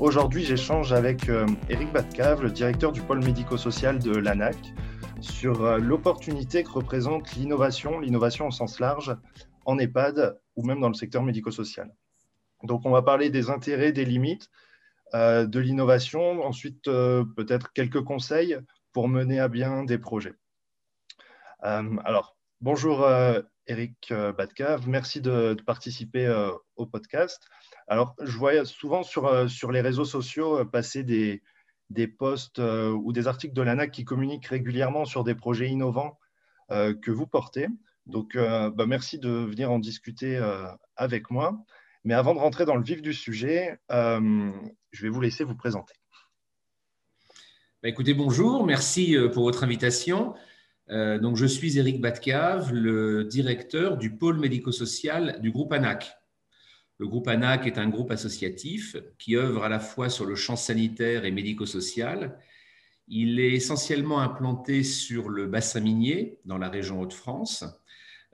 Aujourd'hui, j'échange avec Eric euh, Batcave, le directeur du pôle médico-social de l'ANAC, sur euh, l'opportunité que représente l'innovation, l'innovation au sens large, en EHPAD ou même dans le secteur médico-social. Donc, on va parler des intérêts, des limites, euh, de l'innovation, ensuite peut-être quelques conseils pour mener à bien des projets. alors, bonjour Eric Batcave, merci de participer au podcast. Alors, je vois souvent sur, euh, sur les réseaux sociaux euh, passer des, des posts euh, ou des articles de l'ANAC qui communiquent régulièrement sur des projets innovants que vous portez. Donc, bah, merci de venir en discuter avec moi. Mais avant de rentrer dans le vif du sujet, je vais vous laisser vous présenter. Bah, écoutez, bonjour, merci pour votre invitation. donc, je suis Eric Batcave, le directeur du pôle médico-social du groupe ANAC. Le groupe ANAC est un groupe associatif qui œuvre à la fois sur le champ sanitaire et médico-social. Il est essentiellement implanté sur le bassin minier dans la région Hauts-de-France.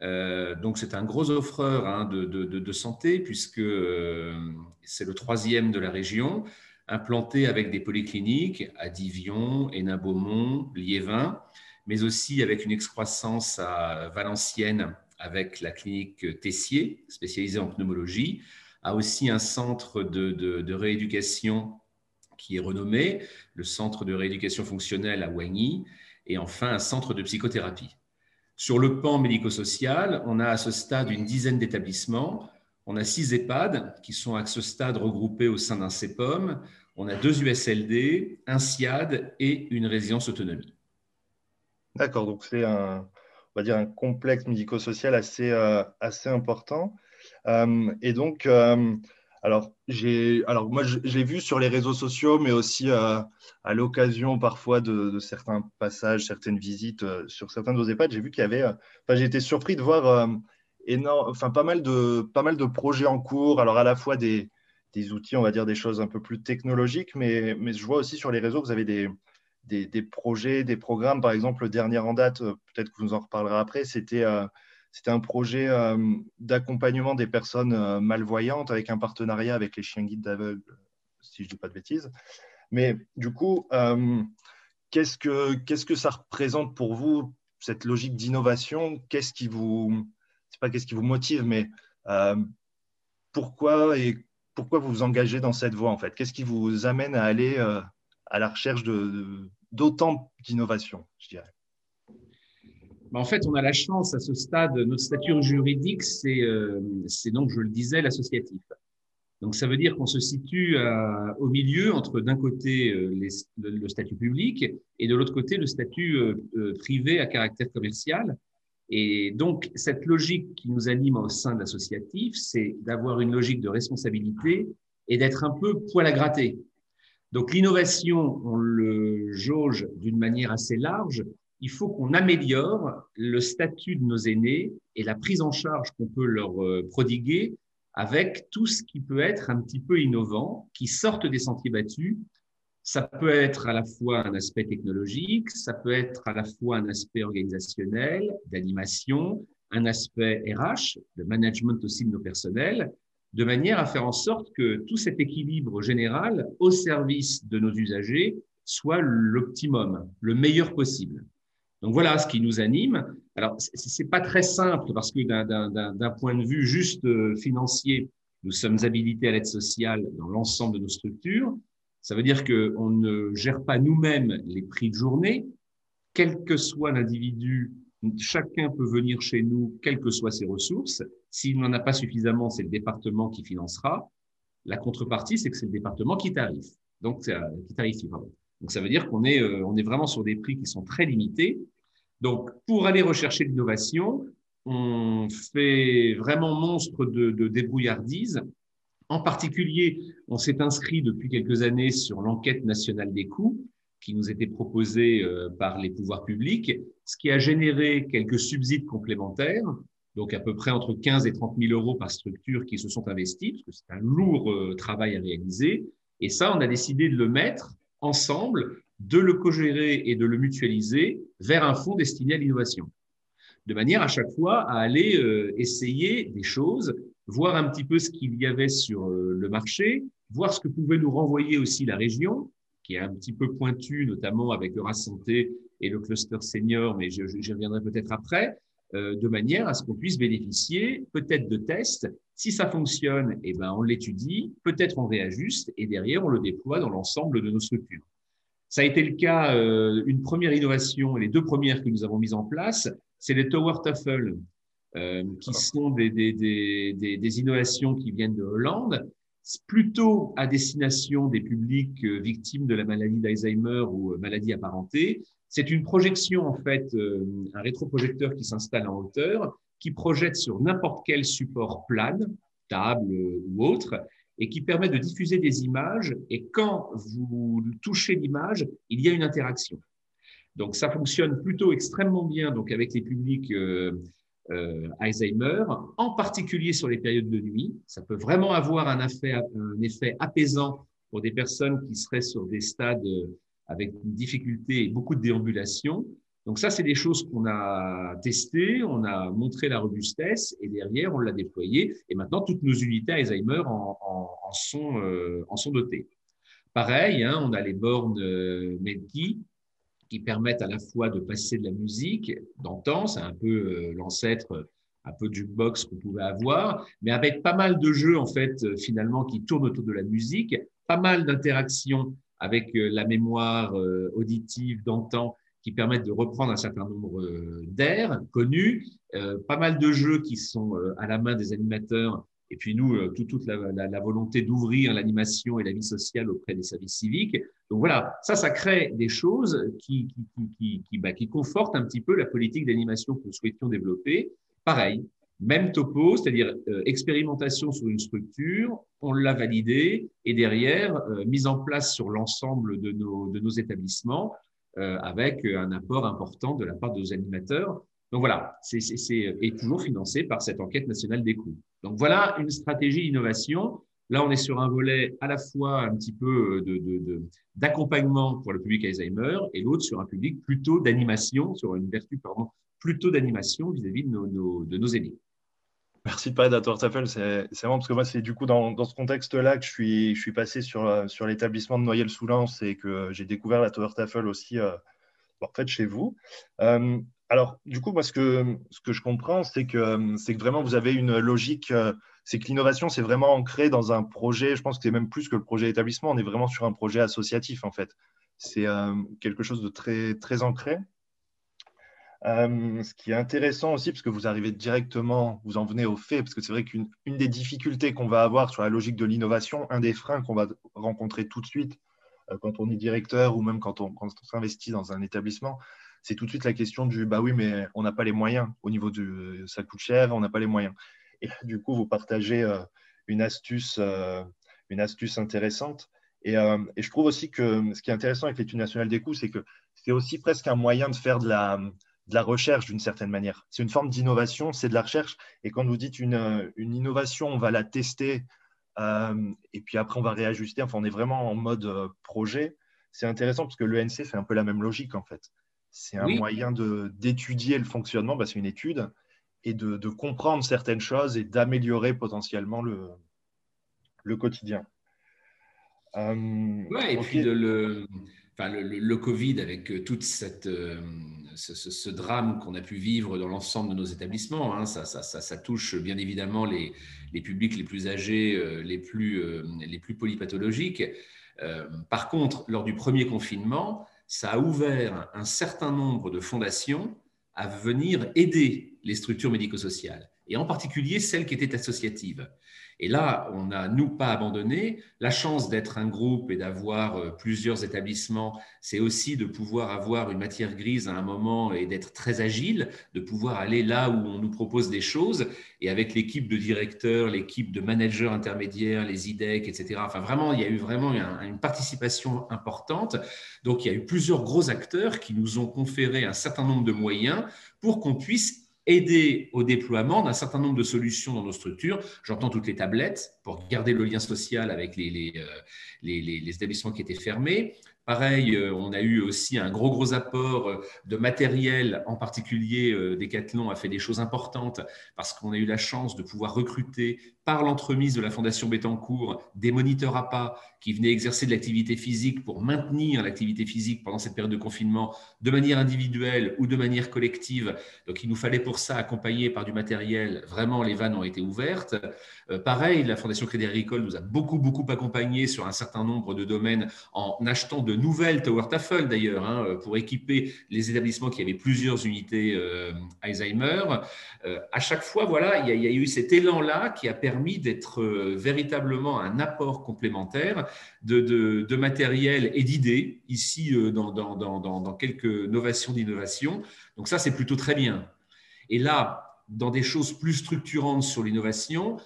Euh, donc c'est un gros offreur hein, de, santé puisque euh, c'est le troisième de la région, implanté avec des polycliniques à Divion, Hénin-Beaumont, Liévin, mais aussi avec une excroissance à Valenciennes avec la clinique Tessier, spécialisée en pneumologie, a aussi un centre de, rééducation qui est renommé, le centre de rééducation fonctionnelle à Wagny, et enfin un centre de psychothérapie. Sur le pan médico-social, on a à ce stade une dizaine d'établissements. On a six EHPAD qui sont à ce stade regroupés au sein d'un CEPOM. On a deux USLD, un SIAD et une résidence autonomie. D'accord, donc c'est un, on va dire, un complexe médico-social assez, euh, assez important. Euh, et donc, euh, alors, alors moi, je, l'ai vu sur les réseaux sociaux, mais aussi à l'occasion parfois de, certains passages, certaines visites sur certains de vos EHPAD, j'ai vu qu'il y avait, enfin, j'ai été surpris de voir énorme, enfin, pas, mal de, pas mal de projets en cours, alors à la fois des, des outils, on va dire des choses un peu plus technologiques, mais, mais je vois aussi sur les réseaux, vous avez des, des, projets, des programmes. Par exemple, le dernier en date, euh, peut-être que vous en reparlerez après, c'était euh, un projet euh, d'accompagnement des personnes malvoyantes avec un partenariat avec les chiens guides d'aveugles, si je ne dis pas de bêtises. Mais du coup, qu'est-ce que que ça représente pour vous cette logique d'innovation? Qu'est-ce qui vous c'est pas qu'est-ce qui vous motive, mais pourquoi et pourquoi vous vous engagez dans cette voie en fait? Qu'est-ce qui vous amène à aller à la recherche d'autant d'innovation, je dirais bah, en fait, on a la chance à ce stade, notre statut juridique, euh, c'est donc, je le disais, l'associatif. Donc, ça veut dire qu'on se situe euh, au milieu entre, d'un côté, euh, le, statut public et de l'autre côté, le statut privé à caractère commercial. Et donc, cette logique qui nous anime au sein de l'associatif, c'est d'avoir une logique de responsabilité et d'être un peu poil à gratter. Donc l'innovation, on le jauge d'une manière assez large. Il faut qu'on améliore le statut de nos aînés et la prise en charge qu'on peut leur euh, prodiguer avec tout ce qui peut être un petit peu innovant, qui sortent des sentiers battus. Ça peut être à la fois un aspect technologique, ça peut être à la fois un aspect organisationnel, d'animation, un aspect RH, de management aussi de nos personnels, de manière à faire en sorte que tout cet équilibre général au service de nos usagers soit l'optimum, le meilleur possible. Donc voilà ce qui nous anime. Alors, ce n'est pas très simple parce que d'un point de vue juste euh, financier, nous sommes habilités à l'aide sociale dans l'ensemble de nos structures. Ça veut dire qu'on ne gère pas nous-mêmes les prix de journée, quel que soit l'individu Chacun peut venir chez nous, quelles que soient ses ressources. S'il n'en a pas suffisamment, c'est le département qui financera. La contrepartie, c'est que c'est le département qui tarife. Donc, qui tarifie. Donc, ça veut dire qu'on est, euh, on est vraiment sur des prix qui sont très limités. Donc, pour aller rechercher l'innovation, on fait vraiment monstre de débrouillardise En particulier, on s'est inscrit depuis quelques années sur l'enquête nationale des coûts qui nous était proposée euh, par les pouvoirs publics, ce qui a généré quelques subsides complémentaires, donc à peu près entre 15 et 30 000 euros par structure qui se sont investis, parce que c'est un lourd euh, travail à réaliser. Et ça, on a décidé de le mettre ensemble, de le co-gérer et de le mutualiser vers un fonds destiné à l'innovation. De manière à chaque fois à aller euh, essayer des choses, voir un petit peu ce qu'il y avait sur le marché, voir ce que pouvait nous renvoyer aussi la région, qui est un petit peu pointue, notamment avec le Santé et le cluster senior, mais j'y reviendrai peut-être après, euh, de manière à ce qu'on puisse bénéficier peut-être de tests. Si ça fonctionne, eh ben, on l'étudie, peut-être on réajuste et derrière, on le déploie dans l'ensemble de nos structures. Ça a été le cas, euh, une première innovation, les deux premières que nous avons mises en place, c'est les Tower TOEFL, euh, qui sont des, des, des, des, innovations qui viennent de Hollande, plutôt à destination des publics victimes de la maladie d'Alzheimer ou maladie apparentée, c'est une projection, en fait, euh, un rétroprojecteur qui s'installe en hauteur, qui projette sur n'importe quel support plane, table ou autre, et qui permet de diffuser des images. Et quand vous touchez l'image, il y a une interaction. Donc, ça fonctionne plutôt extrêmement bien donc avec les publics euh, euh, Alzheimer, en particulier sur les périodes de nuit. Ça peut vraiment avoir un effet, apaisant pour des personnes qui seraient sur des stades avec une difficulté et beaucoup de déambulation. Donc ça, c'est des choses qu'on a testées, on a montré la robustesse et derrière, on l'a déployé. Et maintenant, toutes nos unités Alzheimer en, euh, sont dotées. Pareil, hein, on a les bornes euh, Medkey qui permettent à la fois de passer de la musique d'antan, c'est un peu euh, l'ancêtre un peu de jukebox qu'on pouvait avoir, mais avec pas mal de jeux en fait euh, finalement qui tournent autour de la musique, pas mal d'interactions avec euh, la mémoire euh, auditive d'antan qui permettent de reprendre un certain nombre euh, d'air connus, pas mal de jeux qui sont à la main des animateurs, et puis nous, toute la, volonté d'ouvrir l'animation et la vie sociale auprès des services civiques. Donc voilà, ça, ça crée des choses qui, bah, confortent un petit peu la politique d'animation que nous souhaitions développer. Pareil, même topo, c'est-à-dire euh, expérimentation sur une structure, on l'a validé et derrière, euh, mise en place sur l'ensemble de nos, établissements euh, avec un apport important de la part de nos animateurs. Donc voilà, c'est est toujours financé par cette enquête nationale des coûts. Donc voilà une stratégie innovation. Là, on est sur un volet à la fois un petit peu d'accompagnement de, de, pour le public Alzheimer et l'autre sur un public plutôt d'animation, sur une vertu pardon, plutôt d'animation vis-à-vis de nos, de nos aînés. Merci de parler d'Atortafel. C'est vraiment parce que moi, c'est du coup dans, ce contexte-là que je suis, je suis passé sur, euh, sur l'établissement de Noyelles-sous-Lens et que j'ai découvert la Tafel aussi euh, en fait, chez vous. Euh, alors, du coup, moi, ce que, ce que je comprends, c'est que, que vraiment vous avez une logique, c'est que l'innovation, c'est vraiment ancré dans un projet. Je pense que c'est même plus que le projet établissement, on est vraiment sur un projet associatif, en fait. C'est quelque chose de très, très ancré. Euh, ce qui est intéressant aussi, parce que vous arrivez directement, vous en venez au fait, parce que c'est vrai qu'une des difficultés qu'on va avoir sur la logique de l'innovation, un des freins qu'on va rencontrer tout de suite euh, quand on est directeur ou même quand on, s'investit dans un établissement, c'est tout de suite la question du bah oui, mais on n'a pas les moyens au niveau du ça coûte cher, on n'a pas les moyens. Et du coup, vous partagez euh, une astuce, une astuce intéressante. Et, et, je trouve aussi que ce qui est intéressant avec l'étude nationale des coûts, c'est que c'est aussi presque un moyen de faire de la, de la recherche d'une certaine manière. C'est une forme d'innovation, c'est de la recherche. Et quand vous dites une, euh, une innovation, on va la tester euh, et puis après on va réajuster. Enfin, on est vraiment en mode euh, projet. C'est intéressant parce que l'ENC fait un peu la même logique en fait. C'est un moyen d'étudier le fonctionnement, bah, c'est une étude, et de, de, comprendre certaines choses et d'améliorer potentiellement le, le quotidien. Euh, et puis de le, enfin, le, le, Covid avec toute cette ce, drame qu'on a pu vivre dans l'ensemble de nos établissements. Hein, ça, ça, ça, touche bien évidemment les, les, publics les plus âgés, euh, les plus, euh, les plus polypathologiques. Euh, par contre, lors du premier confinement, ça a ouvert un certain nombre de fondations à venir aider les structures médico-sociales. et en particulier celles qui étaient associatives. Et là, on n'a, nous, pas abandonné. La chance d'être un groupe et d'avoir euh, plusieurs établissements, c'est aussi de pouvoir avoir une matière grise à un moment et d'être très agile, de pouvoir aller là où on nous propose des choses. Et avec l'équipe de directeurs, l'équipe de managers intermédiaires, les IDEC, etc. Enfin, vraiment, il y a eu vraiment une participation importante. Donc, il y a eu plusieurs gros acteurs qui nous ont conféré un certain nombre de moyens pour qu'on puisse aider au déploiement d'un certain nombre de solutions dans nos structures. J'entends toutes les tablettes pour garder le lien social avec les, les, euh, les, établissements qui étaient fermés. Pareil, euh, on a eu aussi un gros, gros apport euh, de matériel, en particulier Decathlon a fait des choses importantes parce qu'on a eu la chance de pouvoir recruter par l'entremise de la Fondation Bettencourt des moniteurs à pas qui venaient exercer de l'activité physique pour maintenir l'activité physique pendant cette période de confinement de manière individuelle ou de manière collective. Donc il nous fallait pour ça accompagner par du matériel. Vraiment, les vannes ont été ouvertes. Euh, pareil, la Fondation Crédit Agricole nous a beaucoup, beaucoup accompagné sur un certain nombre de domaines en achetant de nouvelles Tower Tafel d'ailleurs hein, pour équiper les établissements qui avaient plusieurs unités euh, Alzheimer. Euh, à chaque fois, voilà, il y, y a eu cet élan-là qui a permis d'être véritablement un apport complémentaire de, matériel et d'idées, ici euh, dans, dans, quelques novations d'innovation. Donc ça, c'est plutôt très bien. Et là, dans des choses plus structurantes sur l'innovation,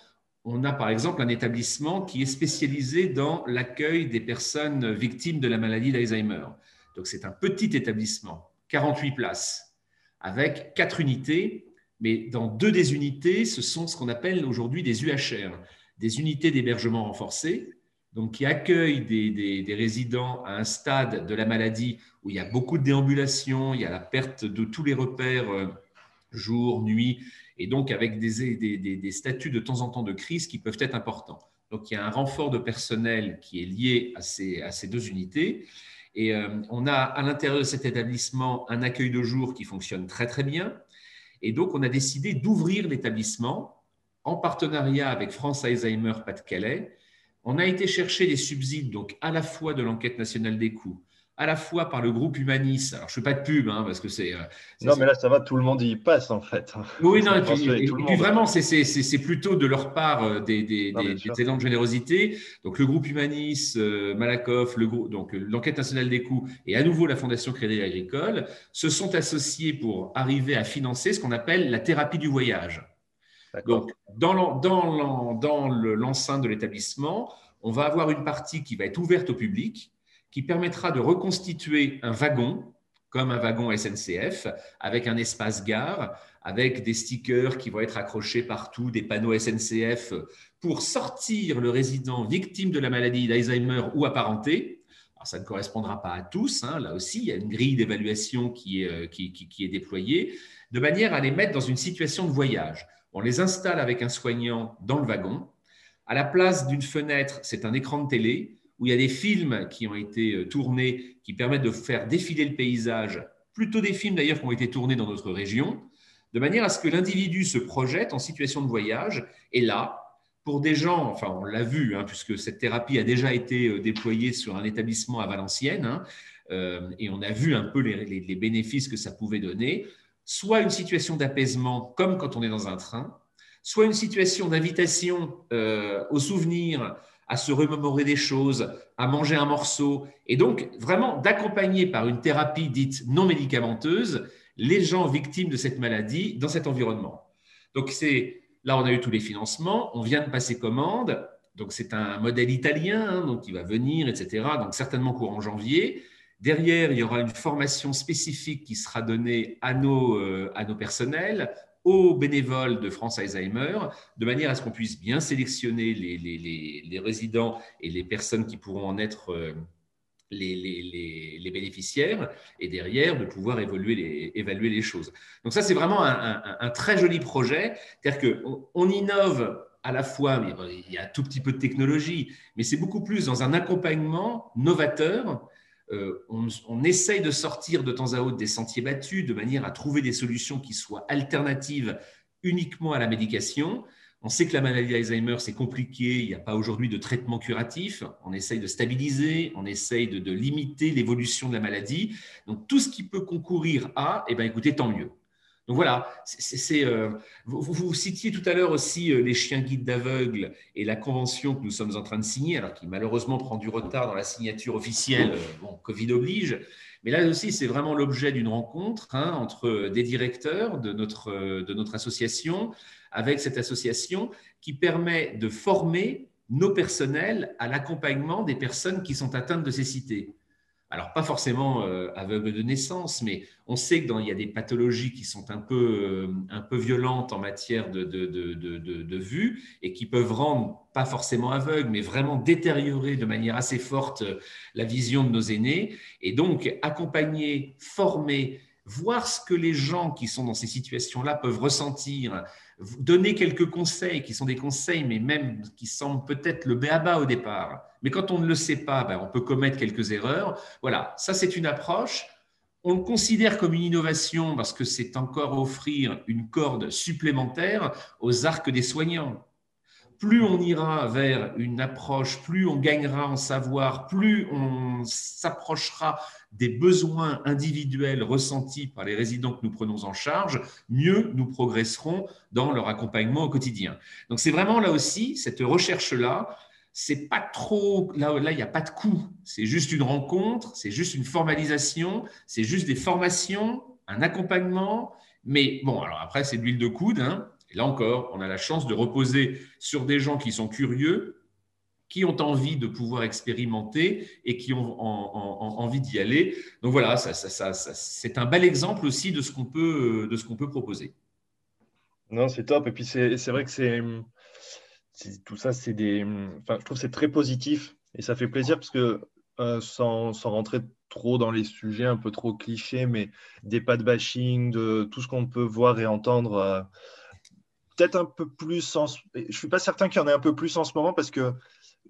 on a par exemple un établissement qui est spécialisé dans l'accueil des personnes victimes de la maladie d'Alzheimer. Donc c'est un petit établissement, 48 places, avec quatre unités, mais dans deux des unités, ce sont ce qu'on appelle aujourd'hui des UHR, des unités d'hébergement renforcé, donc qui accueille des, résidents à un stade de la maladie où il y a beaucoup de déambulation, il y a la perte de tous les repères euh, jour, nuit, et donc avec des, des, statuts de temps en temps de crise qui peuvent être importants. Donc il y a un renfort de personnel qui est lié à ces, à ces deux unités. Et euh, on a à l'intérieur de cet établissement un accueil de jour qui fonctionne très très bien. Et donc on a décidé d'ouvrir l'établissement en partenariat avec France Alzheimer Pas-de-Calais. On a été chercher des subsides, donc à la fois de l'enquête nationale des coûts, à la fois par le groupe Humanis. Alors, je ne fais pas de pub, hein, parce que c'est. Euh, non, mais là, ça va, tout le monde y passe, en fait. Oui, non, et puis, vraiment, c'est plutôt de leur part euh, des, des, élans de générosité. Donc, le groupe Humanis, euh, Malakoff, le donc l'enquête nationale des coûts et à nouveau la Fondation Crédit Agricole se sont associés pour arriver à financer ce qu'on appelle la thérapie du voyage. Donc, dans l'enceinte de l'établissement, on va avoir une partie qui va être ouverte au public, qui permettra de reconstituer un wagon, comme un wagon SNCF, avec un espace gare, avec des stickers qui vont être accrochés partout, des panneaux SNCF, pour sortir le résident victime de la maladie d'Alzheimer ou apparenté. Alors, ça ne correspondra pas à tous, hein. là aussi, il y a une grille d'évaluation qui euh, qui est déployée, de manière à les mettre dans une situation de voyage. On les installe avec un soignant dans le wagon. À la place d'une fenêtre, c'est un écran de télé où il y a des films qui ont été euh, tournés qui permettent de faire défiler le paysage, plutôt des films d'ailleurs qui ont été tournés dans notre région, de manière à ce que l'individu se projette en situation de voyage. Et là, pour des gens, enfin on l'a vu, hein, puisque cette thérapie a déjà été euh, déployée sur un établissement à Valenciennes, hein, euh, et on a vu un peu les bénéfices que ça pouvait donner soit une situation d'apaisement, comme quand on est dans un train, soit une situation d'invitation euh, au souvenir, à se remémorer des choses, à manger un morceau, et donc vraiment d'accompagner par une thérapie dite non médicamenteuse les gens victimes de cette maladie dans cet environnement. Donc c'est là on a eu tous les financements, on vient de passer commande, donc c'est un modèle italien hein, donc qui va venir, etc. Donc certainement courant janvier. Derrière, il y aura une formation spécifique qui sera donnée à nos, euh, à nos personnels, aux bénévoles de France Alzheimer, de manière à ce qu'on puisse bien sélectionner les, résidents et les personnes qui pourront en être euh, les, bénéficiaires, et derrière, de pouvoir évoluer évaluer les choses. Donc ça, c'est vraiment un, un, très joli projet, c'est-à-dire qu'on on innove à la fois, il y a un tout petit peu de technologie, mais c'est beaucoup plus dans un accompagnement novateur euh, on, essaye de sortir de temps à autre des sentiers battus de manière à trouver des solutions qui soient alternatives uniquement à la médication. On sait que la maladie d'Alzheimer, c'est compliqué, il n'y a pas aujourd'hui de traitement curatif. On essaye de stabiliser, on essaye de, limiter l'évolution de la maladie. Donc, tout ce qui peut concourir à, eh bien, écoutez, tant mieux. Donc voilà, c'est, euh, vous, citiez tout à l'heure aussi euh, les chiens guides d'aveugles et la convention que nous sommes en train de signer, alors qui malheureusement prend du retard dans la signature officielle, euh, bon, Covid oblige. Mais là aussi, c'est vraiment l'objet d'une rencontre hein, entre des directeurs de notre, de notre association, avec cette association qui permet de former nos personnels à l'accompagnement des personnes qui sont atteintes de cécité alors pas forcément euh, aveugle de naissance, mais on sait qu'il y a des pathologies qui sont un peu, euh, un peu violentes en matière de, de, de, de, vue et qui peuvent rendre, pas forcément aveugle, mais vraiment détériorer de manière assez forte euh, la vision de nos aînés. Et donc accompagner, former, voir ce que les gens qui sont dans ces situations-là peuvent ressentir, donner quelques conseils qui sont des conseils, mais même qui semblent peut-être le béaba au départ. Mais quand on ne le sait pas, ben, on peut commettre quelques erreurs. Voilà, ça c'est une approche. On le considère comme une innovation parce que c'est encore offrir une corde supplémentaire aux arcs des soignants. Plus on ira vers une approche, plus on gagnera en savoir, plus on s'approchera des besoins individuels ressentis par les résidents que nous prenons en charge, mieux nous progresserons dans leur accompagnement au quotidien. Donc c'est vraiment là aussi cette recherche-là. C'est pas trop là, là il n'y a pas de coût. C'est juste une rencontre, c'est juste une formalisation, c'est juste des formations, un accompagnement. Mais bon, alors après c'est de l'huile de coude. Hein. Et là encore, on a la chance de reposer sur des gens qui sont curieux, qui ont envie de pouvoir expérimenter et qui ont envie d'y aller. Donc voilà, c'est un bel exemple aussi de ce qu'on peut, proposer. Non, c'est top. Et puis c'est vrai que c'est tout ça, c'est des. Enfin, je trouve c'est très positif et ça fait plaisir parce que euh, sans, sans, rentrer trop dans les sujets un peu trop clichés, mais des pas de bashing, de tout ce qu'on peut voir et entendre. Euh, peut-être un peu plus. En... Je suis pas certain qu'il y en ait un peu plus en ce moment parce que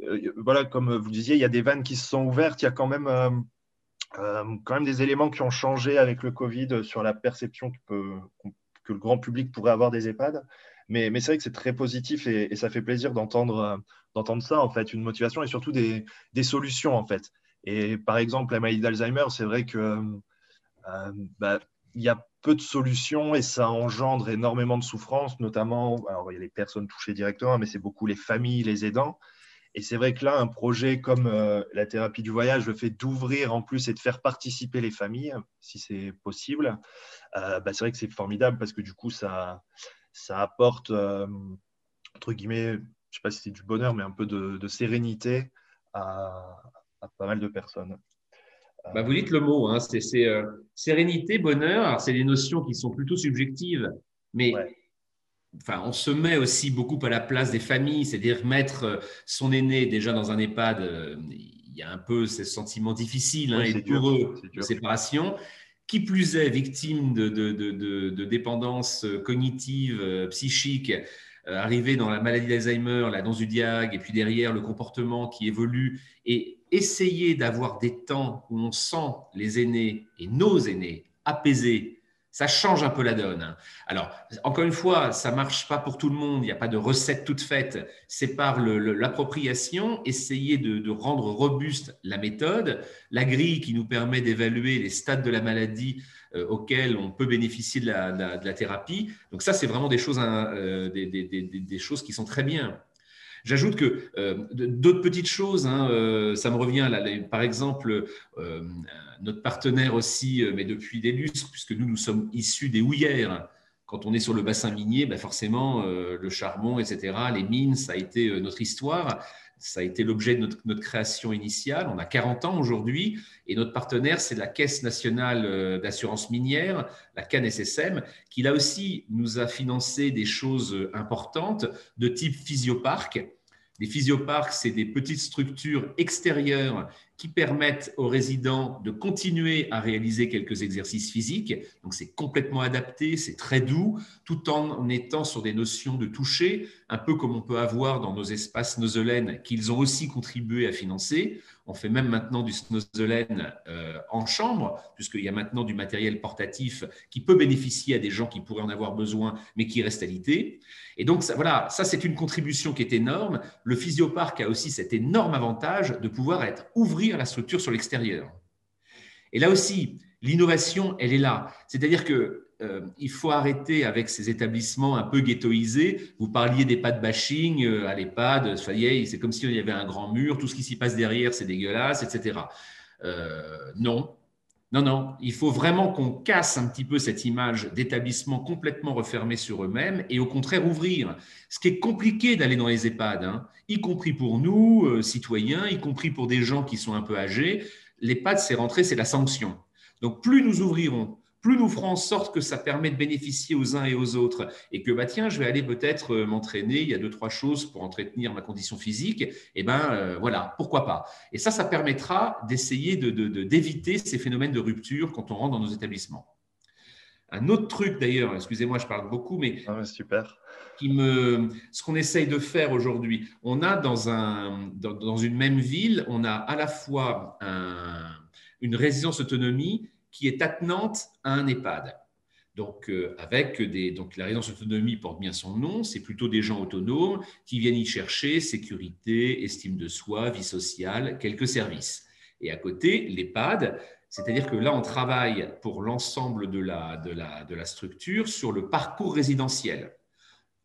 euh, voilà, comme vous disiez, il y a des vannes qui se sont ouvertes. Il y a quand même, euh, euh, quand même des éléments qui ont changé avec le Covid sur la perception que, le grand public pourrait avoir des EHPAD. Mais, mais c'est vrai que c'est très positif et, ça fait plaisir d'entendre d'entendre ça, en fait, une motivation et surtout des, des, solutions, en fait. Et par exemple, la maladie d'Alzheimer, c'est vrai que bah, il y a peu de solutions et ça engendre énormément de souffrance, notamment, alors il y a les personnes touchées directement, mais c'est beaucoup les familles, les aidants. Et c'est vrai que là, un projet comme euh, la thérapie du voyage, le fait d'ouvrir en plus et de faire participer les familles, si c'est possible, euh, bah, c'est vrai que c'est formidable parce que du coup, ça, ça apporte, euh, entre guillemets, je ne sais pas si c'est du bonheur, mais un peu de, sérénité à, pas mal de personnes. Bah, vous dites le mot, hein, c'est sérénité, bonheur. C'est des notions qui sont plutôt subjectives, mais enfin, on se met aussi beaucoup à la place des familles, c'est-à-dire mettre euh, son aîné déjà dans un EHPAD, euh, il y a un peu ce sentiment difficile hein, et douloureux de séparation. Qui plus est, victime de, de, dépendance euh, cognitive, psychique, arrivé dans la maladie d'Alzheimer, la danse du diag, et puis derrière le comportement qui évolue, et essayer d'avoir des temps où on sent les aînés et nos aînés apaisés, ça change un peu la donne. Alors, encore une fois, ça marche pas pour tout le monde. Il n'y a pas de recette toute faite. C'est par l'appropriation, essayer de, rendre robuste la méthode, la grille qui nous permet d'évaluer les stades de la maladie euh, auxquels on peut bénéficier de la, thérapie. Donc ça, c'est vraiment des choses, hein, euh, des, choses qui sont très bien. J'ajoute que euh, d'autres petites choses, hein, euh, ça me revient là, par exemple, euh, notre partenaire aussi, mais depuis des lustres, puisque nous, nous sommes issus des houillères. Quand on est sur le bassin minier, ben forcément, le charbon, etc., les mines, ça a été notre histoire. Ça a été l'objet de notre, création initiale. On a 40 ans aujourd'hui et notre partenaire, c'est la Caisse nationale d'assurance minière, la CANSSM, qui là aussi nous a financé des choses importantes de type physioparc les physioparcs, c'est des petites structures extérieures qui permettent aux résidents de continuer à réaliser quelques exercices physiques. Donc c'est complètement adapté, c'est très doux, tout en étant sur des notions de toucher, un peu comme on peut avoir dans nos espaces nosolaines qu'ils ont aussi contribué à financer. On fait même maintenant du snozolène euh, en chambre, puisqu'il y a maintenant du matériel portatif qui peut bénéficier à des gens qui pourraient en avoir besoin, mais qui restent alité. Et donc, ça, voilà, ça, c'est une contribution qui est énorme. Le physioparc a aussi cet énorme avantage de pouvoir être ouvrir la structure sur l'extérieur. Et là aussi, L'innovation, elle est là. C'est-à-dire que euh, il faut arrêter avec ces établissements un peu ghettoisés. Vous parliez d'EHPAD bashing euh, à l'EHPAD, c'est comme s'il y avait un grand mur, tout ce qui s'y passe derrière, c'est dégueulasse, etc. Euh, non, non, non, il faut vraiment qu'on casse un petit peu cette image d'établissement complètement refermé sur eux-mêmes et au contraire ouvrir. Ce qui est compliqué d'aller dans les EHPAD, hein, y compris pour nous, citoyens, y compris pour des gens qui sont un peu âgés. L'EHPAD, c'est rentrer, c'est la sanction. Donc plus nous ouvrirons, plus nous ferons en sorte que ça permet de bénéficier aux uns et aux autres. Et que bah tiens je vais aller peut-être euh, m'entraîner il y a deux trois choses pour entretenir ma condition physique et eh ben euh, voilà pourquoi pas. Et ça ça permettra d'essayer de, d'éviter ces phénomènes de rupture quand on rentre dans nos établissements. Un autre truc d'ailleurs excusez-moi je parle beaucoup mais ah super. qui me ce qu'on essaye de faire aujourd'hui on a dans un dans, une même ville on a à la fois une résidence autonomie qui est attenante à un EHPAD. Donc, euh, avec des, donc la résidence autonomie porte bien son nom, c'est plutôt des gens autonomes qui viennent y chercher sécurité, estime de soi, vie sociale, quelques services. Et à côté, l'EHPAD, c'est-à-dire que là, on travaille pour l'ensemble de la, de, la, de la structure sur le parcours résidentiel.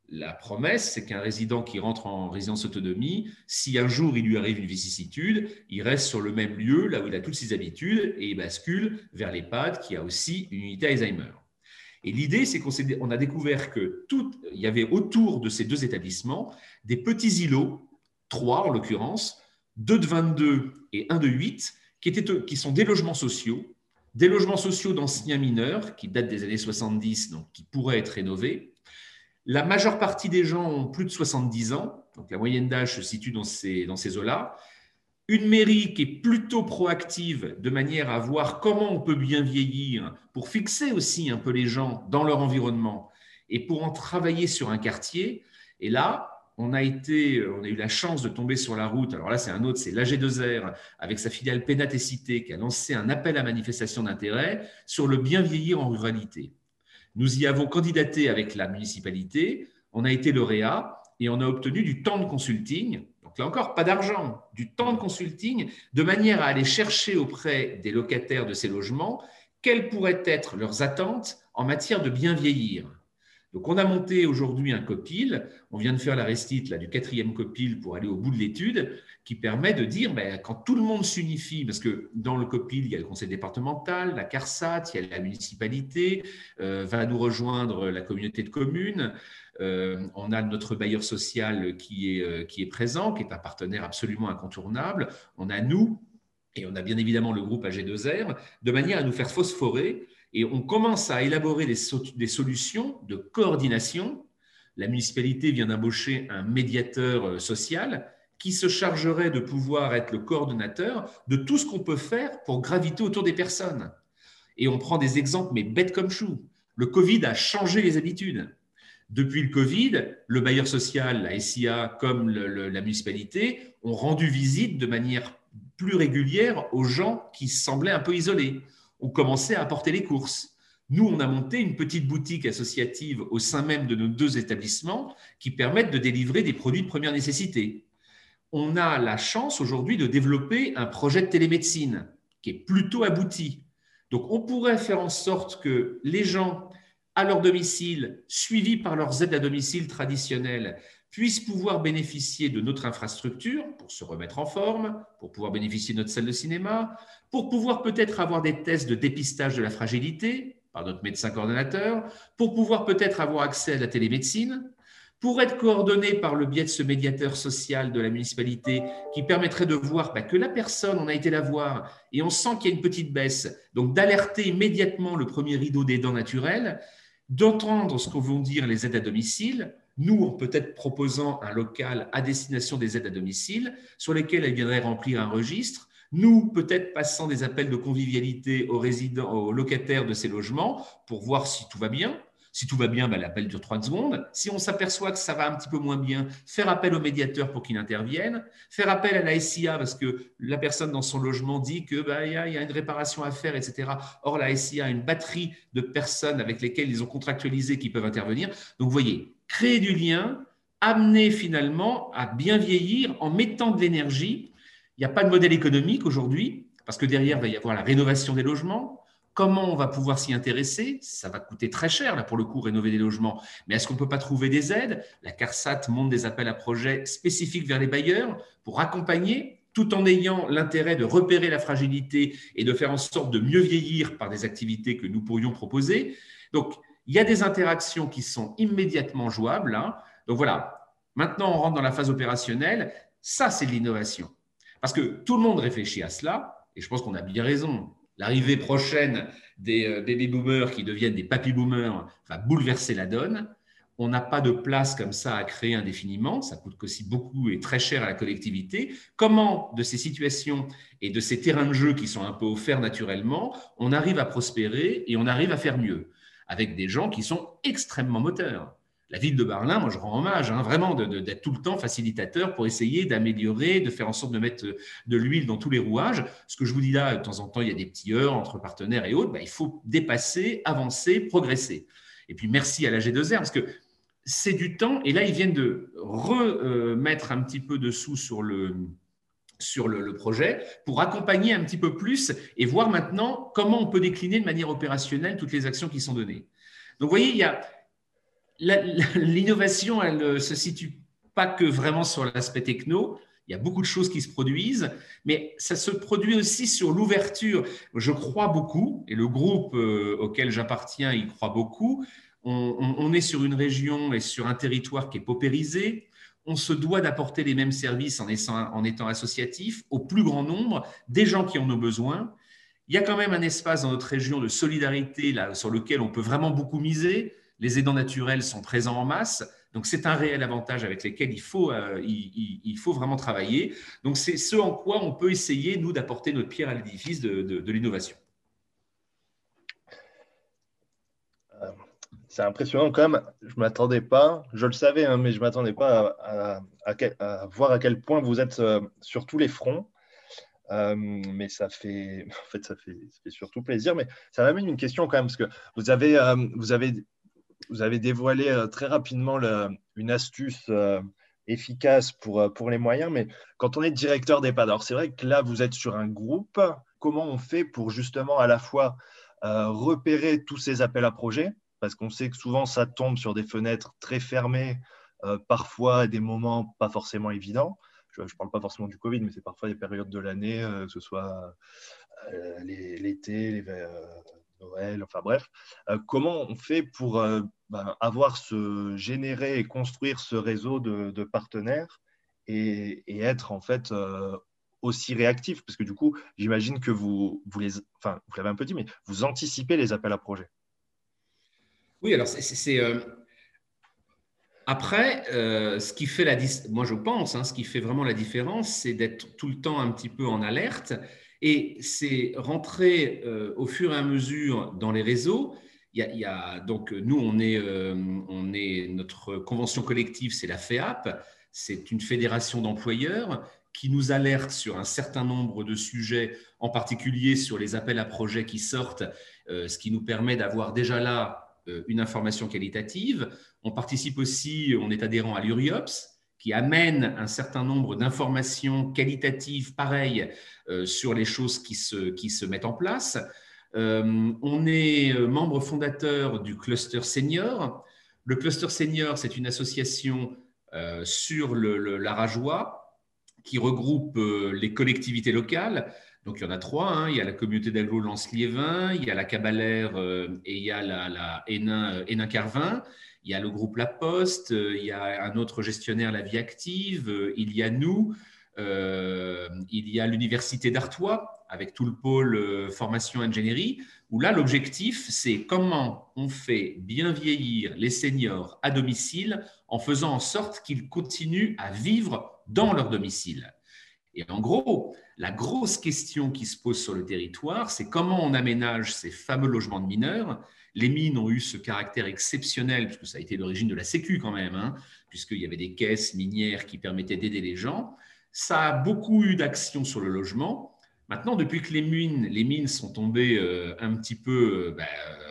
La promesse, c'est qu'un résident qui rentre en résidence autonomie, si un jour il lui arrive une vicissitude, il reste sur le même lieu, là où il a toutes ses habitudes, et il bascule vers l'EHPAD qui a aussi une unité Alzheimer. Et l'idée, c'est qu'on a découvert que tout, y avait autour de ces deux établissements des petits îlots, trois en l'occurrence, deux de 22 et un de 8, qui, qui sont des logements sociaux, des logements sociaux d'anciens mineurs qui datent des années 70, donc qui pourraient être rénovés, la majeure partie des gens ont plus de 70 ans, donc la moyenne d'âge se situe dans ces, eaux-là. Une mairie qui est plutôt proactive de manière à voir comment on peut bien vieillir pour fixer aussi un peu les gens dans leur environnement et pour en travailler sur un quartier. Et là, on a, été, on a eu la chance de tomber sur la route. Alors là, c'est un autre, c'est l'AG2R avec sa filiale Pénatecité qui a lancé un appel à manifestation d'intérêt sur le bien vieillir en ruralité. Nous y avons candidaté avec la municipalité, on a été lauréat et on a obtenu du temps de consulting. Donc là encore, pas d'argent, du temps de consulting, de manière à aller chercher auprès des locataires de ces logements quelles pourraient être leurs attentes en matière de bien vieillir. Donc, on a monté aujourd'hui un copil. On vient de faire la restite du quatrième copil pour aller au bout de l'étude, qui permet de dire, ben, quand tout le monde s'unifie, parce que dans le copil, il y a le conseil départemental, la CARSAT, il y a la municipalité, euh, va nous rejoindre la communauté de communes. Euh, on a notre bailleur social qui est, euh, qui est présent, qui est un partenaire absolument incontournable. On a nous, et on a bien évidemment le groupe AG2R, de manière à nous faire phosphorer et on commence à élaborer des, solutions de coordination. La municipalité vient d'embaucher un médiateur euh, social qui se chargerait de pouvoir être le coordonnateur de tout ce qu'on peut faire pour graviter autour des personnes. Et on prend des exemples, mais bêtes comme chou. Le Covid a changé les habitudes. Depuis le Covid, le bailleur social, la SIA comme la municipalité ont rendu visite de manière plus régulière aux gens qui semblaient un peu isolés ont commencé à apporter les courses. Nous, on a monté une petite boutique associative au sein même de nos deux établissements qui permettent de délivrer des produits de première nécessité. On a la chance aujourd'hui de développer un projet de télémédecine qui est plutôt abouti. Donc, on pourrait faire en sorte que les gens à leur domicile, suivis par leurs aides à domicile traditionnelles, puissent pouvoir bénéficier de notre infrastructure pour se remettre en forme, pour pouvoir bénéficier de notre salle de cinéma, pour pouvoir peut-être avoir des tests de dépistage de la fragilité par notre médecin coordonnateur, pour pouvoir peut-être avoir accès à la télémédecine, pour être coordonné par le biais de ce médiateur social de la municipalité qui permettrait de voir bah, que la personne, on a été la voir et on sent qu'il y a une petite baisse, donc d'alerter immédiatement le premier rideau des dents naturelles, d'entendre ce qu'on vont dire les aides à domicile, nous, peut-être proposant un local à destination des aides à domicile, sur lesquelles elles viendraient remplir un registre. Nous, peut-être passant des appels de convivialité aux résidents, aux locataires de ces logements pour voir si tout va bien. Si tout va bien, ben, l'appel dure 30 secondes. Si on s'aperçoit que ça va un petit peu moins bien, faire appel au médiateur pour qu'il intervienne, faire appel à la SIA parce que la personne dans son logement dit que ben, y, y, a une réparation à faire, etc. Or, la SIA a une batterie de personnes avec lesquelles ils ont contractualisé qui peuvent intervenir. Donc, vous voyez, créer du lien, amener finalement à bien vieillir en mettant de l'énergie. Il n'y a pas de modèle économique aujourd'hui, parce que derrière, il va y avoir la rénovation des logements. Comment on va pouvoir s'y intéresser? Ça va coûter très cher, là, pour le coup, rénover des logements. Mais est-ce qu'on ne peut pas trouver des aides? La CARSAT monte des appels à projets spécifiques vers les bailleurs pour accompagner tout en ayant l'intérêt de repérer la fragilité et de faire en sorte de mieux vieillir par des activités que nous pourrions proposer. Donc, il y a des interactions qui sont immédiatement jouables. Hein. Donc voilà, maintenant on rentre dans la phase opérationnelle. Ça, c'est de l'innovation. Parce que tout le monde réfléchit à cela, et je pense qu'on a bien raison l'arrivée prochaine des euh, baby boomers qui deviennent des papy boomers va bouleverser la donne. On n'a pas de place comme ça à créer indéfiniment, ça coûte aussi beaucoup et très cher à la collectivité. Comment, de ces situations et de ces terrains de jeu qui sont un peu offerts naturellement, on arrive à prospérer et on arrive à faire mieux? Avec des gens qui sont extrêmement moteurs la ville de Berlin, moi je rends hommage, hein, vraiment d'être tout le temps facilitateur pour essayer d'améliorer, de faire en sorte de mettre de l'huile dans tous les rouages. Ce que je vous dis là, de temps en temps, il y a des petits heurts entre partenaires et autres, bah, il faut dépasser, avancer, progresser. Et puis merci à la G2R, parce que c'est du temps, et là ils viennent de remettre un petit peu de sous sur le, sur le, projet pour accompagner un petit peu plus et voir maintenant comment on peut décliner de manière opérationnelle toutes les actions qui sont données. Donc, vous voyez, il y a, l'innovation, elle ne se situe pas que vraiment sur l'aspect techno. Il y a beaucoup de choses qui se produisent, mais ça se produit aussi sur l'ouverture. Je crois beaucoup, et le groupe euh, auquel j'appartiens y croit beaucoup. On, est sur une région et sur un territoire qui est paupérisé. On se doit d'apporter les mêmes services en étant, associatif au plus grand nombre des gens qui en ont besoin. Il y a quand même un espace dans notre région de solidarité sur lequel on peut vraiment beaucoup miser les aidants naturels sont présents en masse. Donc, c'est un réel avantage avec lequel il faut, euh, il, faut vraiment travailler. Donc, c'est ce en quoi on peut essayer, nous, d'apporter notre pierre à l'édifice de, l'innovation. Euh, c'est impressionnant quand même. Je ne m'attendais pas, je le savais, hein, mais je ne m'attendais pas à, voir à quel point vous êtes euh, sur tous les fronts. mais ça fait, en fait, ça fait, surtout plaisir. Mais ça m'amène une question quand même, parce que vous avez, vous avez vous avez dévoilé euh, très rapidement une astuce euh, efficace pour, euh, pour les moyens, mais quand on est directeur d'EHPAD, alors c'est vrai que là, vous êtes sur un groupe, comment on fait pour justement à la fois repérer tous ces appels à projets, parce qu'on sait que souvent ça tombe sur des fenêtres très fermées, parfois à des moments pas forcément évidents. Je ne parle pas forcément du Covid, mais c'est parfois des périodes de l'année, que ce soit l'été, les, Noël, enfin bref. Euh, comment on fait pour euh, ben, avoir ce, générer et construire ce réseau de, partenaires et, être en fait euh, aussi réactif Parce que du coup, j'imagine que vous, vous les, enfin, vous l'avez un peu dit, mais vous anticipez les appels à projets. Oui, alors c'est. Après, ce qui fait la moi je pense, hein, ce qui fait vraiment la différence, c'est d'être tout le temps un petit peu en alerte et c'est rentrer euh, au fur et à mesure dans les réseaux. Il y a, donc nous, on est, euh, on est notre convention collective, c'est la FEAP, c'est une fédération d'employeurs qui nous alerte sur un certain nombre de sujets, en particulier sur les appels à projets qui sortent, euh, ce qui nous permet d'avoir déjà là une information qualitative. On participe aussi, on est adhérent à l'URIOPS, qui amène un certain nombre d'informations qualitatives pareilles euh, sur les choses qui se, mettent en place. Euh, on est euh, membre fondateur du Cluster Senior. Le Cluster Senior, c'est une association sur le, la Rajoie qui regroupe les collectivités locales. Donc, il y en a trois. Hein. Il y a la communauté d'aglo Lance-Liévin, il y a la Cabalère et il y a la, la Hénin-Carvin. Il y a le groupe La Poste, euh, il y a un autre gestionnaire, La Vie Active, euh, il y a nous, euh, il y a l'Université d'Artois avec tout le pôle formation ingénierie, où là, l'objectif, c'est comment on fait bien vieillir les seniors à domicile en faisant en sorte qu'ils continuent à vivre dans leur domicile. Et en gros, la grosse question qui se pose sur le territoire, c'est comment on aménage ces fameux logements de mineurs les mines ont eu ce caractère exceptionnel, puisque ça a été l'origine de la Sécu quand même, hein, puisqu'il y avait des caisses minières qui permettaient d'aider les gens. Ça a beaucoup eu d'action sur le logement. Maintenant, depuis que les mines, sont tombées euh, un petit peu euh, ben, euh,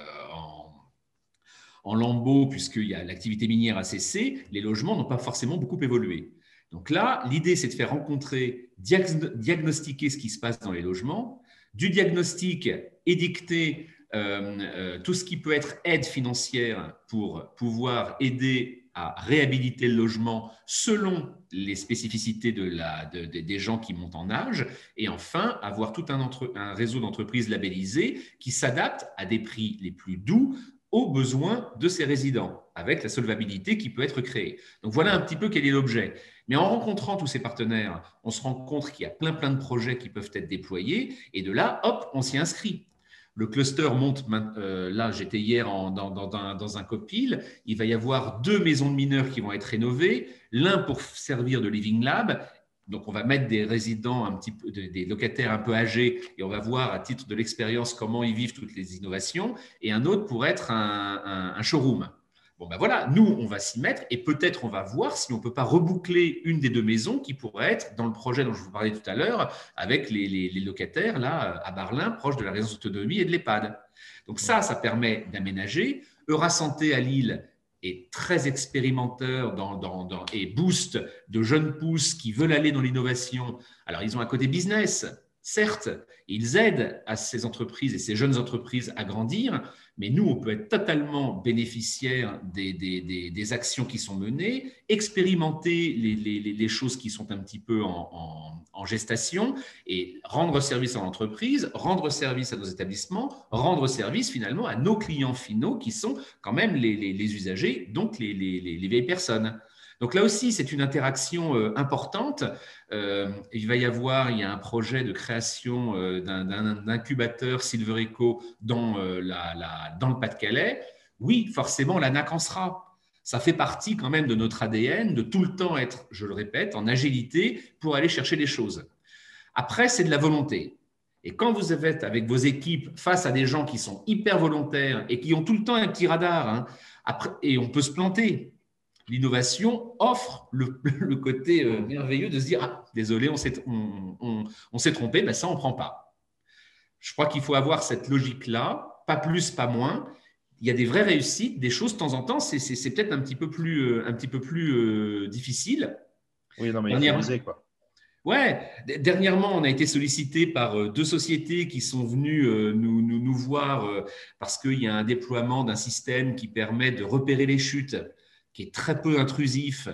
en, lambeaux, a l'activité minière a cessé, les logements n'ont pas forcément beaucoup évolué. Donc là, l'idée, c'est de faire rencontrer, diagnostiquer ce qui se passe dans les logements, du diagnostic édicté euh, euh, tout ce qui peut être aide financière pour pouvoir aider à réhabiliter le logement selon les spécificités des gens qui montent en âge. Et enfin, avoir tout un réseau d'entreprises labellisées qui s'adaptent à des prix les plus doux aux besoins de ces résidents, avec la solvabilité qui peut être créée. Donc voilà un petit peu quel est l'objet. Mais en rencontrant tous ces partenaires, on se rend compte qu'il y a plein plein de projets qui peuvent être déployés, et de là, hop, on s'y inscrit. Le cluster monte, euh, là j'étais hier dans, dans, un, copil, il va y avoir deux maisons de mineurs qui vont être rénovées, l'un pour servir de living lab, donc on va mettre des résidents, un petit peu, des locataires un peu âgés, et on va voir à titre de l'expérience comment ils vivent toutes les innovations, et un autre pour être un showroom. Bon, ben voilà, nous, on va s'y mettre et peut-être on va voir si on ne peut pas reboucler une des deux maisons qui pourrait être dans le projet dont je vous parlais tout à l'heure avec les, locataires là à Barlin, proche de la résidence d'autonomie et de l'EHPAD. Donc ça, ça permet d'aménager. Eurasanté à Lille est très expérimenteur dans, et boost de jeunes pousses qui veulent aller dans l'innovation. Alors, ils ont un côté business, certes, ils aident à ces entreprises et ces jeunes entreprises à grandir, mais nous, on peut être totalement bénéficiaire des, actions qui sont menées, expérimenter les, choses qui sont un petit peu en, gestation et rendre service à l'entreprise, rendre service à nos établissements, rendre service finalement à nos clients finaux qui sont quand même les, usagers, donc les, vieilles personnes. Donc là aussi, c'est une interaction euh, importante. Euh, il va y avoir, il y a un projet de création euh, d'un incubateur Silver Eco dans, dans le Pas-de-Calais. Oui, forcément, la NAC en sera. Ça fait partie quand même de notre ADN de tout le temps être, je le répète, en agilité pour aller chercher des choses. Après, c'est de la volonté. Et quand vous êtes avec vos équipes face à des gens qui sont hyper volontaires et qui ont tout le temps un petit radar, hein, et on peut se planter, l'innovation offre le, côté euh, merveilleux de se dire ah, désolé, on s'est on, trompé, mais ça, on ne prend pas. Je crois qu'il faut avoir cette logique-là, pas plus, pas moins. Il y a des vraies réussites, des choses de temps en temps, c'est peut-être un petit peu plus, euh, un petit peu plus euh, difficile. Oui, non, mais il faut quoi. Ouais, dernièrement, on a été sollicité par deux sociétés qui sont venues nous, nous, nous voir parce qu'il y a un déploiement d'un système qui permet de repérer les chutes qui est très peu intrusif.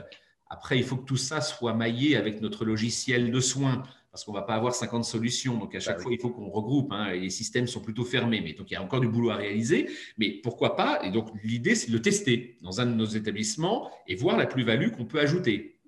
Après, il faut que tout ça soit maillé avec notre logiciel de soins, parce qu'on ne va pas avoir 50 solutions. Donc, à chaque bah fois, il faut qu'on regroupe. Hein, et les systèmes sont plutôt fermés. Mais donc, il y a encore du boulot à réaliser. Mais pourquoi pas? Et donc, l'idée, c'est de le tester dans un de nos établissements et voir la plus-value qu'on peut ajouter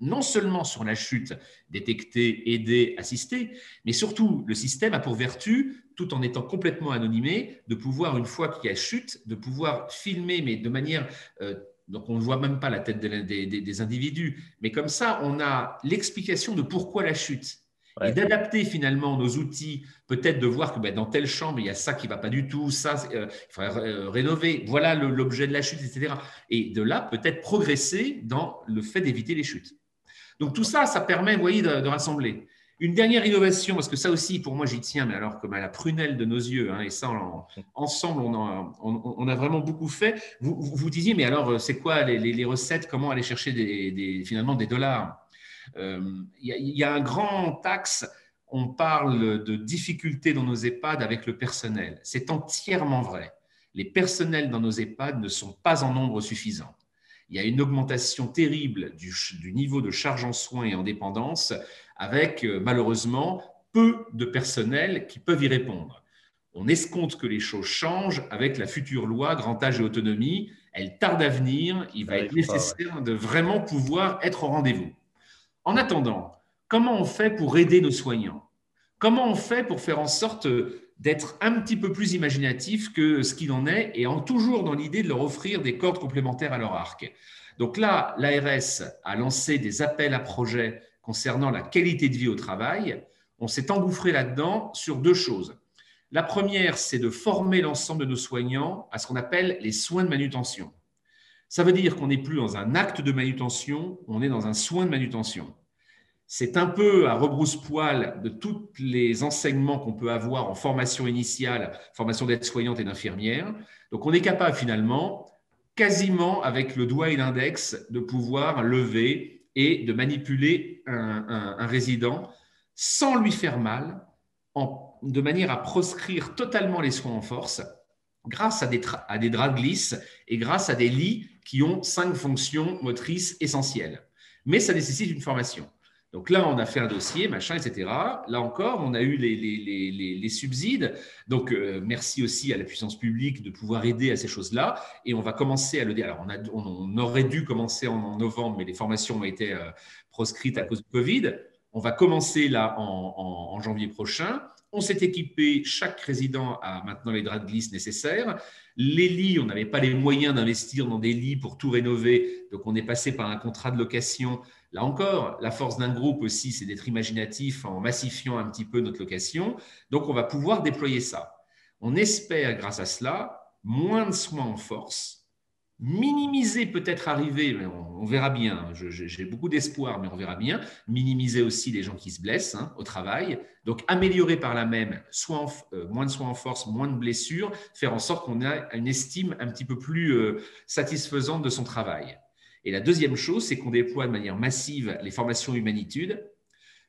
non seulement sur la chute, détecter, aider, assister, mais surtout le système a pour vertu, tout en étant complètement anonymé, de pouvoir, une fois qu'il y a chute, de pouvoir filmer, mais de manière euh, donc on ne voit même pas la tête des, individus. Mais comme ça, on a l'explication de pourquoi la chute. Et d'adapter finalement nos outils, peut-être de voir que ben, dans telle chambre, il y a ça qui ne va pas du tout, ça, euh, il faudrait euh, rénover, voilà l'objet de la chute, etc. Et de là, peut-être progresser dans le fait d'éviter les chutes. Donc tout ça, ça permet, vous voyez, de rassembler. Une dernière innovation, parce que ça aussi, pour moi, j'y tiens, mais alors comme à la prunelle de nos yeux, hein, et ça, ensemble, on a, vraiment beaucoup fait. Vous, vous, disiez, mais alors, c'est quoi les, recettes? Comment aller chercher finalement des dollars? Euh, Il y, a un grand axe, on parle de difficultés dans nos EHPAD avec le personnel. C'est entièrement vrai. Les personnels dans nos EHPAD ne sont pas en nombre suffisant il y a une augmentation terrible du, du, niveau de charge en soins et en dépendance avec euh, malheureusement peu de personnel qui peuvent y répondre. On escompte que les choses changent avec la future loi grand âge et autonomie. Elle tarde à venir. Il va être nécessaire de vraiment pouvoir être au rendez-vous. En attendant, comment on fait pour aider nos soignants? Comment on fait pour faire en sorte d'être un petit peu plus imaginatif que ce qu'il en est et en toujours dans l'idée de leur offrir des cordes complémentaires à leur arc? Donc là, l'ARS a lancé des appels à projets concernant la qualité de vie au travail, on s'est engouffré là-dedans sur deux choses. La première, c'est de former l'ensemble de nos soignants à ce qu'on appelle les soins de manutention. Ça veut dire qu'on n'est plus dans un acte de manutention, on est dans un soin de manutention. C'est un peu à rebrousse-poil de tous les enseignements qu'on peut avoir en formation initiale, formation d'aide-soignante et d'infirmière. Donc on est capable finalement, quasiment avec le doigt et l'index, de pouvoir lever et de manipuler un, résident sans lui faire mal, de manière à proscrire totalement les soins en force grâce à des, à des draps de glisse et grâce à des lits qui ont cinq fonctions motrices essentielles. Mais ça nécessite une formation. Donc là, on a fait un dossier, machin, etc. Là encore, on a eu les, subsides. Donc, euh, merci aussi à la puissance publique de pouvoir aider à ces choses-là. Et on va commencer à le dire. Alors, on, aurait dû commencer en, novembre, mais les formations ont été euh, proscrites à cause du Covid. On va commencer là en janvier prochain. On s'est équipé, chaque résident a maintenant les draps de glisse nécessaires. Les lits, on n'avait pas les moyens d'investir dans des lits pour tout rénover, donc on est passé par un contrat de location Là encore, la force d'un groupe aussi, c'est d'être imaginatif en massifiant un petit peu notre location. Donc, on va pouvoir déployer ça. On espère, grâce à cela, moins de soins en force, minimiser peut-être arriver, mais on, verra bien, j'ai beaucoup d'espoir, mais on verra bien, minimiser aussi les gens qui se blessent hein, au travail, donc améliorer par là même euh, moins de soins en force, moins de blessures, faire en sorte qu'on ait une estime un petit peu plus euh, satisfaisante de son travail. Et la deuxième chose, c'est qu'on déploie de manière massive les formations humanitudes.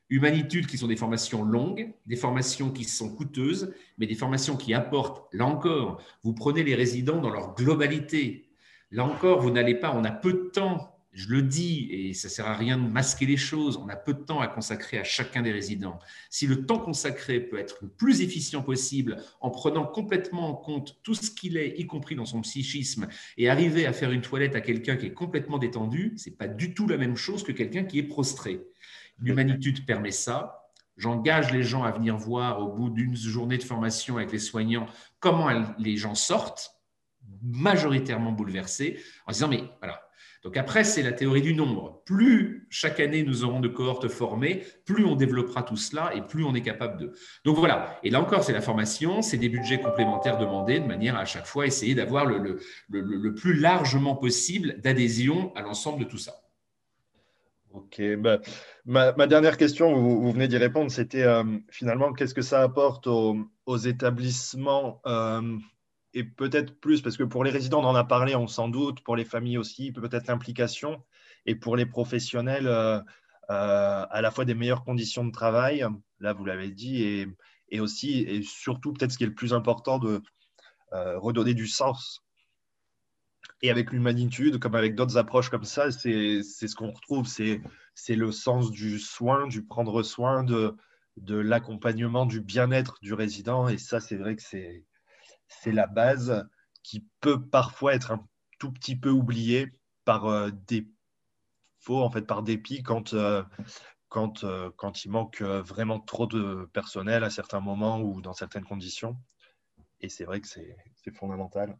Humanitudes qui sont des formations longues, des formations qui sont coûteuses, mais des formations qui apportent, là encore, vous prenez les résidents dans leur globalité. Là encore, vous n'allez pas, on a peu de temps je le dis, et ça ne sert à rien de masquer les choses, on a peu de temps à consacrer à chacun des résidents. Si le temps consacré peut être le plus efficient possible en prenant complètement en compte tout ce qu'il est, y compris dans son psychisme, et arriver à faire une toilette à quelqu'un qui est complètement détendu, ce n'est pas du tout la même chose que quelqu'un qui est prostré. L'humanitude permet ça. J'engage les gens à venir voir au bout d'une journée de formation avec les soignants comment les gens sortent, majoritairement bouleversés, en disant, mais voilà, donc après, c'est la théorie du nombre. Plus chaque année nous aurons de cohortes formées, plus on développera tout cela et plus on est capable de. Donc voilà, et là encore, c'est la formation, c'est des budgets complémentaires demandés de manière à, chaque fois essayer d'avoir le, le, plus largement possible d'adhésion à l'ensemble de tout ça. Ok, bah, ma, dernière question, vous, venez d'y répondre, c'était euh, finalement qu'est-ce que ça apporte aux, établissements euh, et peut-être plus, parce que pour les résidents, on en a parlé, on s'en doute, pour les familles aussi, peut-être l'implication, et pour les professionnels, euh, euh, à la fois des meilleures conditions de travail, là vous l'avez dit, et, aussi, et surtout peut-être ce qui est le plus important, de euh, redonner du sens. Et avec l'humanitude, comme avec d'autres approches comme ça, c'est ce qu'on retrouve, c'est le sens du soin, du prendre soin, de, de l'accompagnement, du bien-être du résident, et ça, c'est vrai que c'est c'est la base qui peut parfois être un tout petit peu oubliée par euh, des faux, en fait, par dépit quand, euh, quand, euh, quand il manque vraiment trop de personnel à certains moments ou dans certaines conditions. Et c'est vrai que c'est fondamental.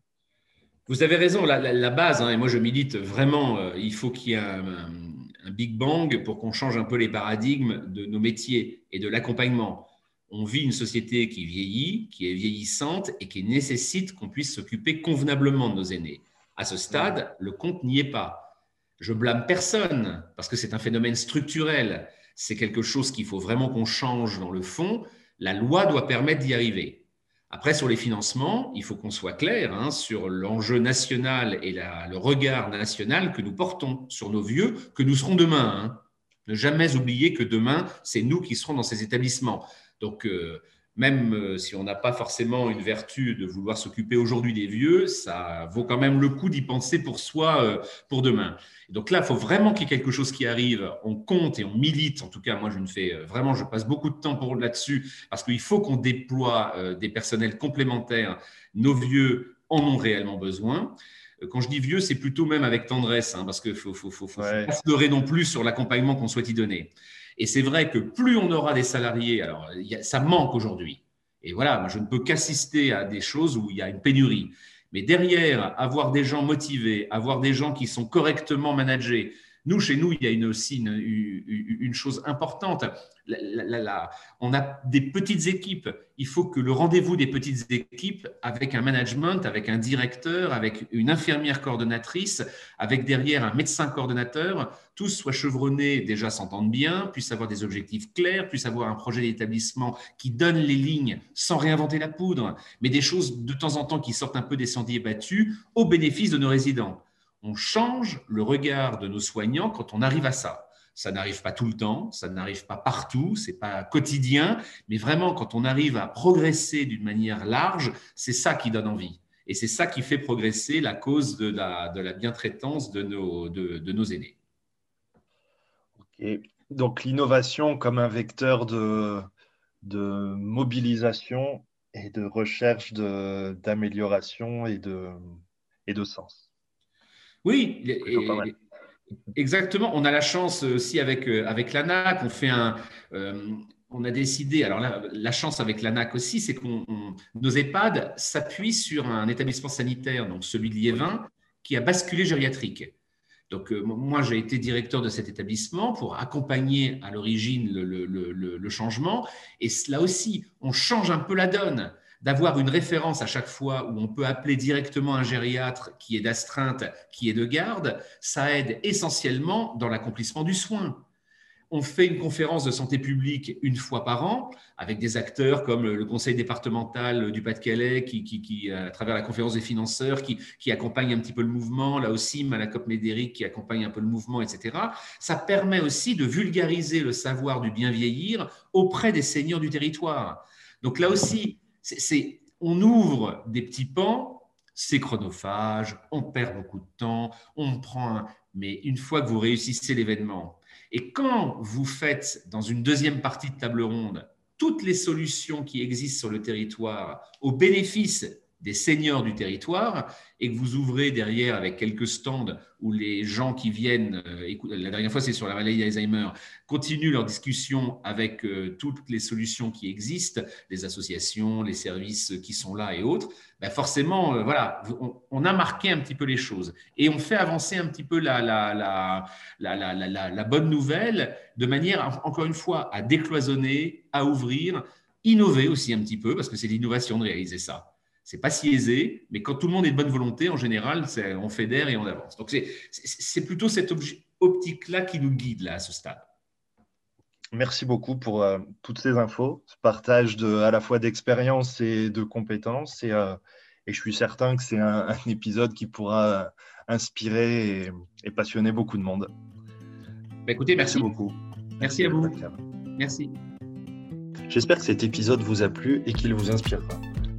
Vous avez raison, la, base, hein, et moi je milite vraiment, il faut qu'il y ait un Big Bang pour qu'on change un peu les paradigmes de nos métiers et de l'accompagnement on vit une société qui vieillit, qui est vieillissante et qui nécessite qu'on puisse s'occuper convenablement de nos aînés. À ce stade, le compte n'y est pas. Je blâme personne parce que c'est un phénomène structurel. C'est quelque chose qu'il faut vraiment qu'on change dans le fond. La loi doit permettre d'y arriver. Après, sur les financements, il faut qu'on soit clair hein, sur l'enjeu national et le regard national que nous portons sur nos vieux, que nous serons demain. Hein. Ne jamais oublier que demain, c'est nous qui serons dans ces établissements. Donc, euh, même euh, si on n'a pas forcément une vertu de vouloir s'occuper aujourd'hui des vieux, ça vaut quand même le coup d'y penser pour soi, euh, pour demain. donc là, il faut vraiment qu'il y ait quelque chose qui arrive. On compte et on milite. En tout cas, moi, je ne fais vraiment, je passe beaucoup de temps pour là-dessus parce qu'il faut qu'on déploie des personnels complémentaires. Nos vieux en ont réellement besoin. Quand je dis vieux, c'est plutôt même avec tendresse, hein, parce qu'il faut, faut, faut, faut pas pleurer non plus sur l'accompagnement qu'on souhaite y donner. Et c'est vrai que plus on aura des salariés, alors ça manque aujourd'hui. Et voilà, je ne peux qu'assister à des choses où il y a une pénurie. Mais derrière, avoir des gens motivés, avoir des gens qui sont correctement managés, nous, chez nous, il y a aussi une, chose importante. on a des petites équipes. Il faut que le rendez-vous des petites équipes, avec un management, avec un directeur, avec une infirmière coordonnatrice, avec derrière un médecin coordonnateur, tous soient chevronnés, déjà s'entendent bien, puissent avoir des objectifs clairs, puissent avoir un projet d'établissement qui donne les lignes sans réinventer la poudre, mais des choses de temps en temps qui sortent un peu des sentiers battus au bénéfice de nos résidents on change le regard de nos soignants quand on arrive à ça. Ça n'arrive pas tout le temps, ça n'arrive pas partout, c'est pas quotidien, mais vraiment quand on arrive à progresser d'une manière large, c'est ça qui donne envie. Et c'est ça qui fait progresser la cause de la, de la bientraitance de nos, aînés. Donc l'innovation comme un vecteur de, de mobilisation et de recherche d'amélioration et de, et de sens. Oui, exactement. On a la chance aussi avec, euh, avec l'ANAC, on fait un, euh, on a décidé, alors la chance avec l'ANAC aussi, c'est que nos EHPAD s'appuient sur un établissement sanitaire, donc celui de Liévin, qui a basculé gériatrique. Donc, euh, moi, j'ai été directeur de cet établissement pour accompagner à l'origine le, changement. Et là aussi, on change un peu la donne. D'avoir une référence à chaque fois où on peut appeler directement un gériatre qui est d'astreinte, qui est de garde, ça aide essentiellement dans l'accomplissement du soin on fait une conférence de santé publique une fois par an avec des acteurs comme le conseil départemental du Pas-de-Calais qui, à travers la conférence des financeurs, qui, accompagne un petit peu le mouvement, là aussi Malacop Médéric qui accompagne un peu le mouvement, etc. Ça permet aussi de vulgariser le savoir du bien vieillir auprès des seigneurs du territoire. Donc là aussi, on ouvre des petits pans, c'est chronophage, on perd beaucoup de temps, on prend mais une fois que vous réussissez l'événement, et quand vous faites dans une deuxième partie de table ronde toutes les solutions qui existent sur le territoire au bénéfice des seniors du territoire et que vous ouvrez derrière avec quelques stands où les gens qui viennent, euh, la dernière fois c'est sur la maladie d'Alzheimer, continuent leur discussion avec euh, toutes les solutions qui existent, les associations, les services qui sont là et autres, ben forcément, euh, voilà, on, a marqué un petit peu les choses et on fait avancer un petit peu la, la, la, la bonne nouvelle de manière, encore une fois, à décloisonner, à ouvrir, innover aussi un petit peu, parce que c'est l'innovation de réaliser ça. C'est pas si aisé, mais quand tout le monde est de bonne volonté, en général, on fédère et on avance. Donc c'est plutôt cette optique-là qui nous guide là à ce stade. Merci beaucoup pour euh, toutes ces infos, ce partage de, à la fois d'expérience et de compétences. Et, euh, et, je suis certain que c'est un, épisode qui pourra inspirer et, passionner beaucoup de monde. Bah, écoutez, merci. beaucoup. Merci à vous. Merci. J'espère que cet épisode vous a plu et qu'il vous inspirera.